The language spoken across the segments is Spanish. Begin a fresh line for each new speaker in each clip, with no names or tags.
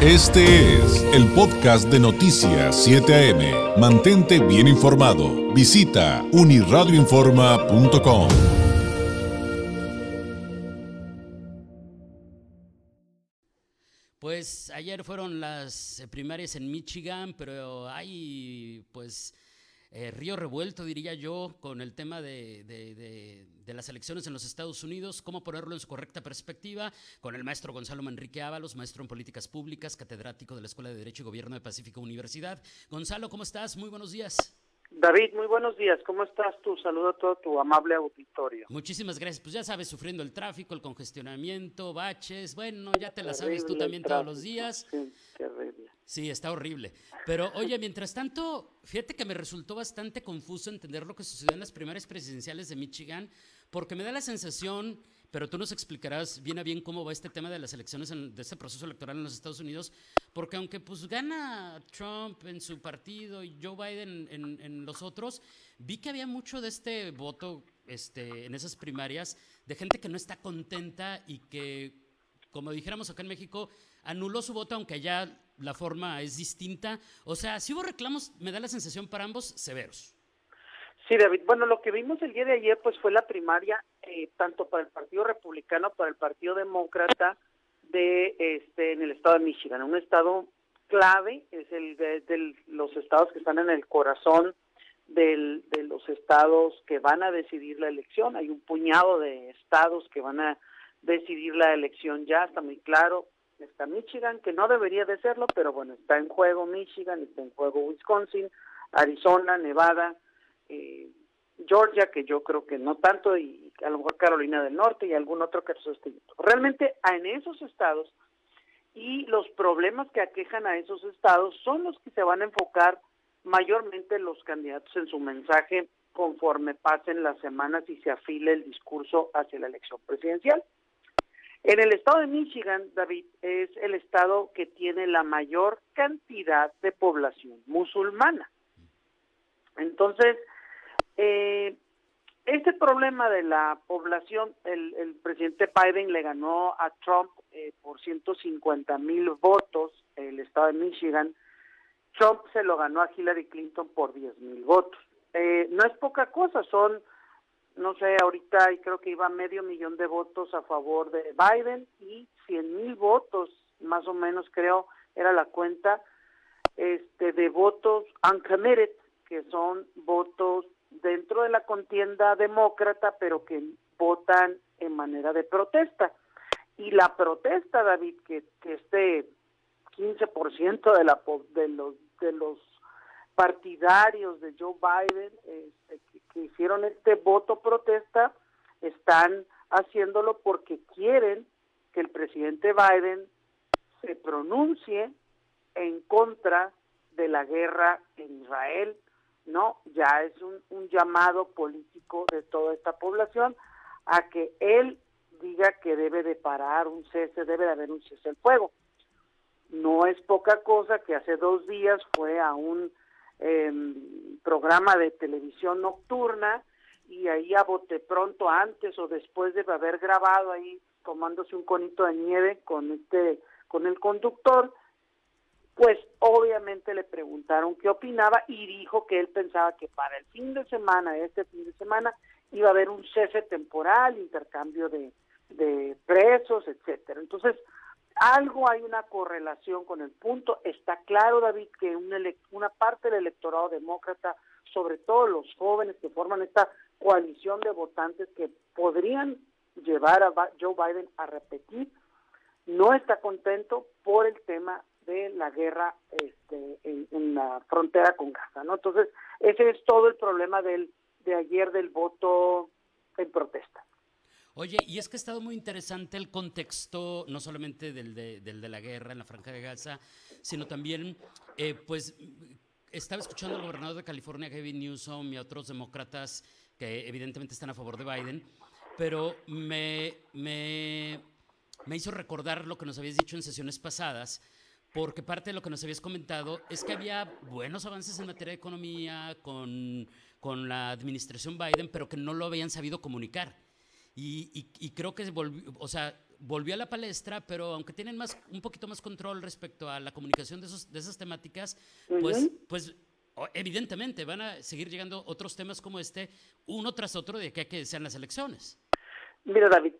Este es el podcast de Noticias 7 AM. Mantente bien informado. Visita uniradioinforma.com.
Pues ayer fueron las primarias en Michigan, pero hay pues eh, río revuelto, diría yo, con el tema de, de, las elecciones en los Estados Unidos, cómo ponerlo en su correcta perspectiva, con el maestro Gonzalo Manrique Ábalos, maestro en políticas públicas, catedrático de la Escuela de Derecho y Gobierno de Pacífico Universidad. Gonzalo, ¿cómo estás? Muy buenos días.
David, muy buenos días. ¿Cómo estás tú? Saludo a todo tu amable auditorio.
Muchísimas gracias. Pues ya sabes, sufriendo el tráfico, el congestionamiento, baches. Bueno, ya te la sabes tú también todos los días.
Sí, terrible.
Sí, está horrible. Pero oye, mientras tanto, fíjate que me resultó bastante confuso entender lo que sucedió en las primeras presidenciales de Michigan, porque me da la sensación pero tú nos explicarás bien a bien cómo va este tema de las elecciones, de este proceso electoral en los Estados Unidos, porque aunque pues gana Trump en su partido y Joe Biden en, los otros, vi que había mucho de este voto este, en esas primarias de gente que no está contenta y que, como dijéramos acá en México, anuló su voto aunque ya la forma es distinta. O sea, si hubo reclamos, me da la sensación para ambos severos.
Sí, David. Bueno, lo que vimos el día de ayer pues fue la primaria eh, tanto para el Partido Republicano, para el Partido Demócrata de este en el estado de Michigan, un estado clave, es el de, los estados que están en el corazón del, de los estados que van a decidir la elección. Hay un puñado de estados que van a decidir la elección ya, está muy claro. Está Michigan, que no debería de serlo, pero bueno, está en juego Michigan, está en juego Wisconsin, Arizona, Nevada, eh, Georgia, que yo creo que no tanto, y a lo mejor Carolina del Norte y algún otro que Realmente en esos estados y los problemas que aquejan a esos estados son los que se van a enfocar mayormente los candidatos en su mensaje conforme pasen las semanas y se afile el discurso hacia la elección presidencial. En el estado de Michigan, David, es el estado que tiene la mayor cantidad de población musulmana. Entonces, eh, este problema de la población, el, presidente Biden le ganó a Trump eh, por 150 mil votos, el estado de Michigan. Trump se lo ganó a Hillary Clinton por 10 mil votos. Eh, no es poca cosa, son, no sé, ahorita creo que iba medio millón de votos a favor de Biden y 100 mil votos, más o menos creo, era la cuenta este de votos uncommitted, que son votos dentro de la contienda demócrata, pero que votan en manera de protesta. Y la protesta, David, que, que este 15% de, la, de, los, de los partidarios de Joe Biden hicieron este voto protesta, están haciéndolo porque quieren que el presidente Biden se pronuncie en contra de la guerra en Israel no, ya es un, un llamado político de toda esta población a que él diga que debe de parar un cese, debe de haber un cese del fuego. No es poca cosa que hace dos días fue a un em, programa de televisión nocturna y ahí a bote pronto antes o después de haber grabado ahí tomándose un conito de nieve con este con el conductor pues obviamente le preguntaron qué opinaba y dijo que él pensaba que para el fin de semana, este fin de semana, iba a haber un cese temporal, intercambio de, presos, etcétera. Entonces, algo hay una correlación con el punto. Está claro, David, que una, una parte del electorado demócrata, sobre todo los jóvenes que forman esta coalición de votantes que podrían llevar a Joe Biden a repetir, no está contento por el tema de la guerra este, en, la frontera con Gaza, ¿no? Entonces, ese es todo el problema del, de ayer del voto en protesta.
Oye, y es que ha estado muy interesante el contexto, no solamente del de, del de la guerra en la Franja de Gaza, sino también, eh, pues, estaba escuchando al gobernador de California, Gavin Newsom, y a otros demócratas que evidentemente están a favor de Biden, pero me, me, me hizo recordar lo que nos habías dicho en sesiones pasadas, porque parte de lo que nos habías comentado es que había buenos avances en materia de economía con, con la administración Biden, pero que no lo habían sabido comunicar. Y, y, creo que volvió, o sea, volvió a la palestra, pero aunque tienen más, un poquito más control respecto a la comunicación de, esos, de esas temáticas, pues, pues evidentemente van a seguir llegando otros temas como este, uno tras otro, de que, que sean las elecciones.
Mira, David,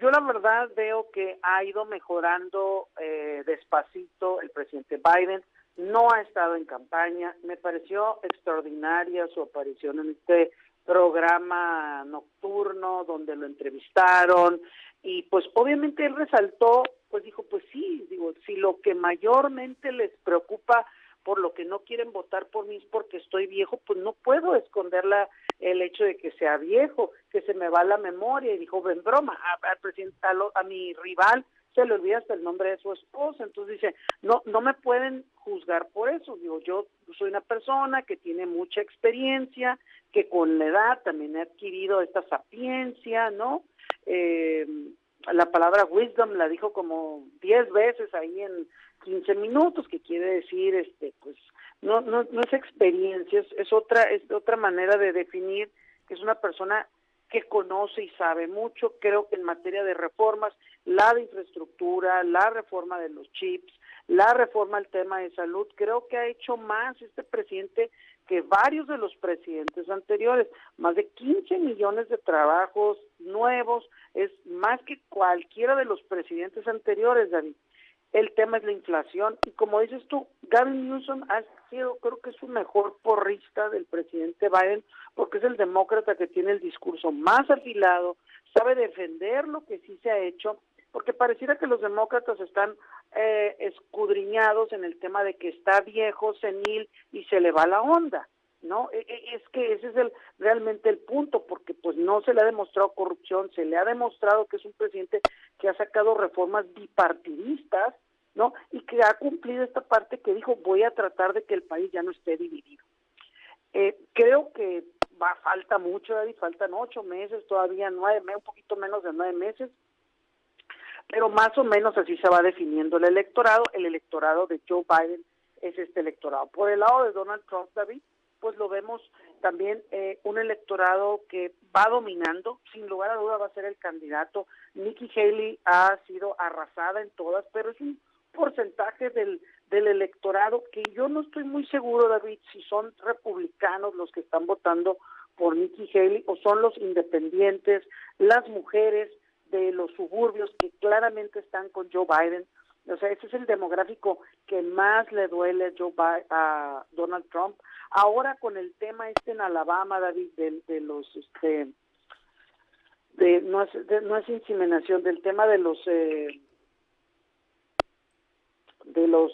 yo la verdad veo que ha ido mejorando eh, despacito el presidente Biden, no ha estado en campaña, me pareció extraordinaria su aparición en este programa nocturno donde lo entrevistaron y pues obviamente él resaltó, pues dijo, pues sí, digo, si lo que mayormente les preocupa por lo que no quieren votar por mí es porque estoy viejo, pues no puedo esconder el hecho de que sea viejo, que se me va la memoria. Y dijo, en broma, al presidente, a, mi rival se le olvida hasta el nombre de su esposa. Entonces dice, no, no me pueden juzgar por eso. Digo, yo soy una persona que tiene mucha experiencia, que con la edad también he adquirido esta sapiencia, ¿no? Eh, la palabra wisdom la dijo como diez veces ahí en 15 minutos, que quiere decir, este, pues, no, no, no es experiencia, es, otra, es otra manera de definir que es una persona que conoce y sabe mucho. Creo que en materia de reformas, la de infraestructura, la reforma de los chips, la reforma al tema de salud, creo que ha hecho más este presidente que varios de los presidentes anteriores, más de 15 millones de trabajos nuevos, es más que cualquiera de los presidentes anteriores, David el tema es la inflación y como dices tú, Gavin Newsom ha sido, creo que es su mejor porrista del presidente Biden porque es el demócrata que tiene el discurso más afilado, sabe defender lo que sí se ha hecho, porque pareciera que los demócratas están eh, escudriñados en el tema de que está viejo, senil y se le va la onda. ¿no? E, e, es que ese es el realmente el punto, porque pues no se le ha demostrado corrupción, se le ha demostrado que es un presidente que ha sacado reformas bipartidistas, ¿no? Y que ha cumplido esta parte que dijo, voy a tratar de que el país ya no esté dividido. Eh, creo que va falta mucho, David, faltan ocho meses, todavía nueve, un poquito menos de nueve meses, pero más o menos así se va definiendo el electorado. El electorado de Joe Biden es este electorado. Por el lado de Donald Trump, David, pues lo vemos también eh, un electorado que va dominando, sin lugar a duda va a ser el candidato. Nikki Haley ha sido arrasada en todas, pero es un porcentaje del, del electorado que yo no estoy muy seguro, David, si son republicanos los que están votando por Nikki Haley o son los independientes, las mujeres de los suburbios que claramente están con Joe Biden. O sea, ese es el demográfico que más le duele Joe Biden, a Donald Trump. Ahora con el tema este en Alabama, David, de, de los, este, de no es, no es inseminación, del tema de los, eh, de los,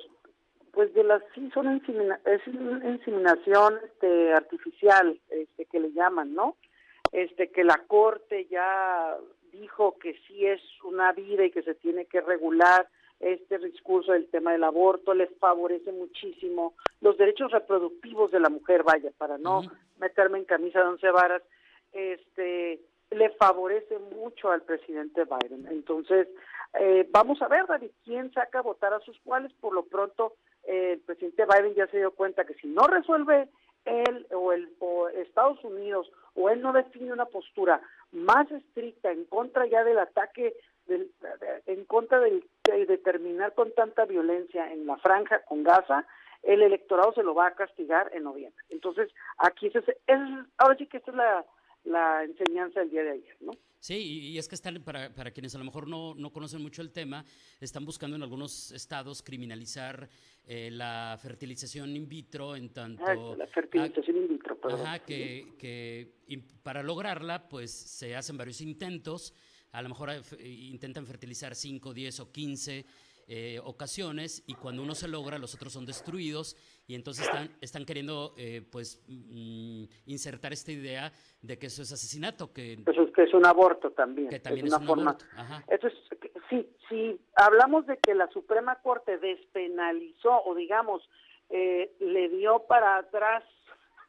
pues de las, sí son insemina, es inseminación este, artificial, este, que le llaman, ¿no? Este, que la corte ya dijo que sí es una vida y que se tiene que regular, este discurso del tema del aborto les favorece muchísimo los derechos reproductivos de la mujer, vaya, para no meterme en camisa de once varas, este le favorece mucho al presidente Biden. Entonces, eh, vamos a ver, David, quién saca a votar a sus cuales. Por lo pronto, eh, el presidente Biden ya se dio cuenta que si no resuelve él o, el, o Estados Unidos o él no define una postura más estricta en contra ya del ataque en contra de, terminar con tanta violencia en la franja con Gaza, el electorado se lo va a castigar en noviembre. Entonces, aquí es, ahora sí que esta es la, la enseñanza del día de ayer, ¿no?
Sí, y, es que están, para, para, quienes a lo mejor no, no, conocen mucho el tema, están buscando en algunos estados criminalizar eh, la fertilización in vitro en tanto...
Ah, la fertilización in vitro,
perdón. Ajá, que, que para lograrla, pues se hacen varios intentos a lo mejor eh, intentan fertilizar 5, 10 o 15 eh, ocasiones y cuando uno se logra los otros son destruidos y entonces están, están queriendo eh, pues mm, insertar esta idea de que eso es asesinato que
eso es que es un aborto también
que también es, una forma
eso es sí si hablamos de que la Suprema Corte despenalizó o digamos le dio para atrás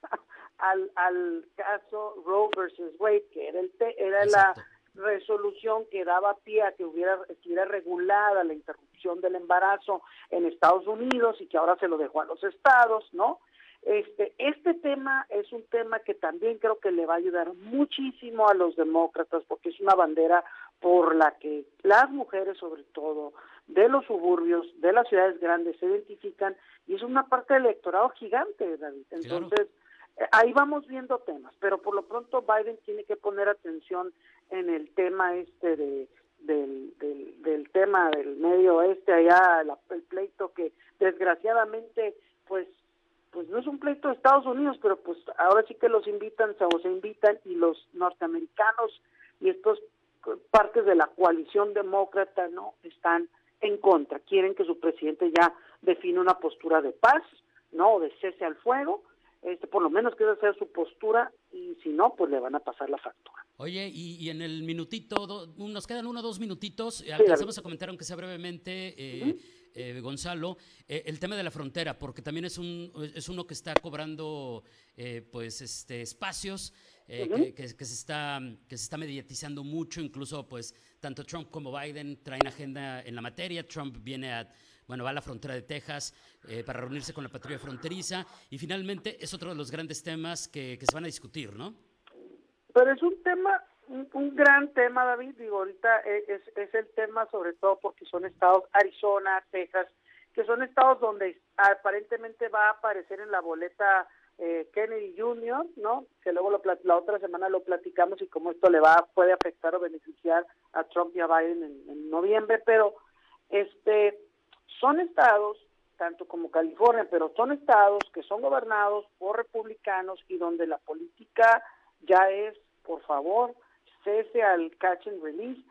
al, al caso Roe versus Wade que era el era la resolución que daba pie a que hubiera estuviera regulada la interrupción del embarazo en Estados Unidos y que ahora se lo dejó a los estados, ¿no? Este, este tema es un tema que también creo que le va a ayudar muchísimo a los demócratas porque es una bandera por la que las mujeres sobre todo de los suburbios, de las ciudades grandes se identifican y es una parte del electorado gigante, David. Entonces, ahí vamos viendo temas, pero por lo pronto Biden tiene que poner atención en el tema este de del, del, tema del medio oeste allá el pleito que desgraciadamente pues pues no es un pleito de Estados Unidos pero pues ahora sí que los invitan o se invitan y los norteamericanos y estos partes de la coalición demócrata no están en contra. Quieren que su presidente ya define una postura de paz no o de cese al fuego este, por lo menos quiere hacer su postura y si no, pues le van a pasar la factura.
Oye, y, en el minutito, nos quedan uno o dos minutitos, alcanzamos a comentar, aunque sea brevemente, eh, eh, Gonzalo, eh, el tema de la frontera, porque también es, un, es uno que está cobrando pues este, espacios. que, que, se está, que se está mediatizando mucho, incluso pues tanto Trump como Biden traen agenda en la materia. Trump viene a bueno, va a la frontera de Texas eh, para reunirse con la patrulla fronteriza y finalmente es otro de los grandes temas que, se van a discutir, ¿no?
Pero es un tema, un, gran tema, David, digo, ahorita e, es, es el tema sobre todo porque son estados, Arizona, Texas, que son estados donde aparentemente va a aparecer en la boleta eh, Kennedy Jr., ¿no? Que luego lo, la otra semana lo platicamos y cómo esto le va puede afectar o beneficiar a Trump y a Biden en, en noviembre, pero este son estados, tanto como California, pero son estados que son gobernados por republicanos y donde la política ya es, por favor, cese al catch and release,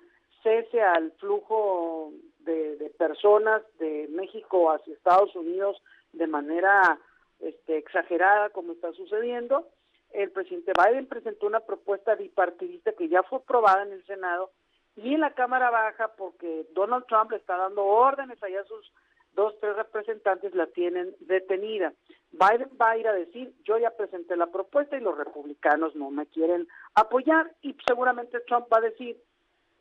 cese al flujo de, personas de México hacia Estados Unidos de manera este, exagerada como está sucediendo. El presidente Biden presentó una propuesta bipartidista que ya fue aprobada en el Senado y en la Cámara Baja porque Donald Trump le está dando órdenes allá a sus dos, tres representantes la tienen detenida. Biden va a ir a decir, yo ya presenté la propuesta y los republicanos no me quieren apoyar y seguramente Trump va a decir,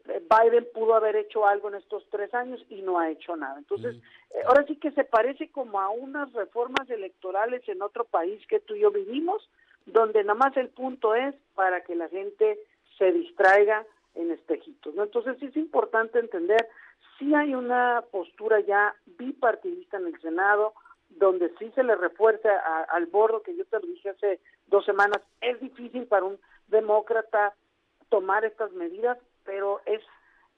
eh, Biden pudo haber hecho algo en estos tres años y no ha hecho nada. Entonces, eh, ahora sí que se parece como a unas reformas electorales en otro país que tú y yo vivimos, donde nada más el punto es para que la gente se distraiga en espejitos. ¿no? Entonces sí es importante entender, si hay una postura ya bipartidista en el Senado, donde sí se le refuerza al bordo, que yo te lo dije hace dos semanas, es difícil para un demócrata tomar estas medidas, pero es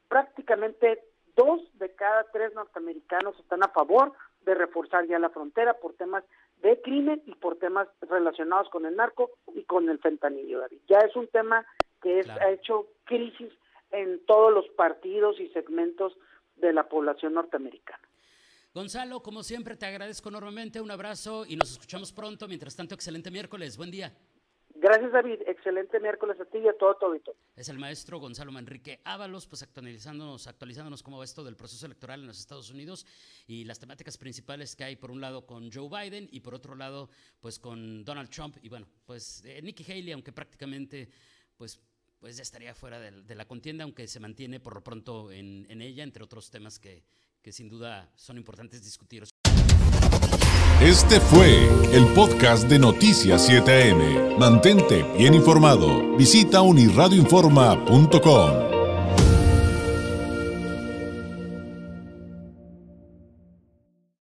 prácticamente dos de cada tres norteamericanos están a favor de reforzar ya la frontera por temas de crimen y por temas relacionados con el narco y con el fentanillo, David. Ya es un tema que es, ha hecho crisis en todos los partidos y segmentos de la población norteamericana.
Gonzalo, como siempre, te agradezco enormemente. Un abrazo y nos escuchamos pronto. Mientras tanto, excelente miércoles. Buen día.
Gracias, David. Excelente miércoles a ti y a todo tu auditorio.
Es el maestro Gonzalo Manrique Ábalos, pues actualizándonos, actualizándonos cómo va esto del proceso electoral en los Estados Unidos y las temáticas principales que hay, por un lado, con Joe Biden y por otro lado, pues con Donald Trump y bueno, pues eh, Nikki Haley, aunque prácticamente, pues pues ya estaría fuera de, la contienda, aunque se mantiene por lo pronto en, ella, entre otros temas que, que sin duda son importantes discutir.
Este fue el podcast de Noticias 7am. Mantente bien informado. Visita unirradioinforma.com.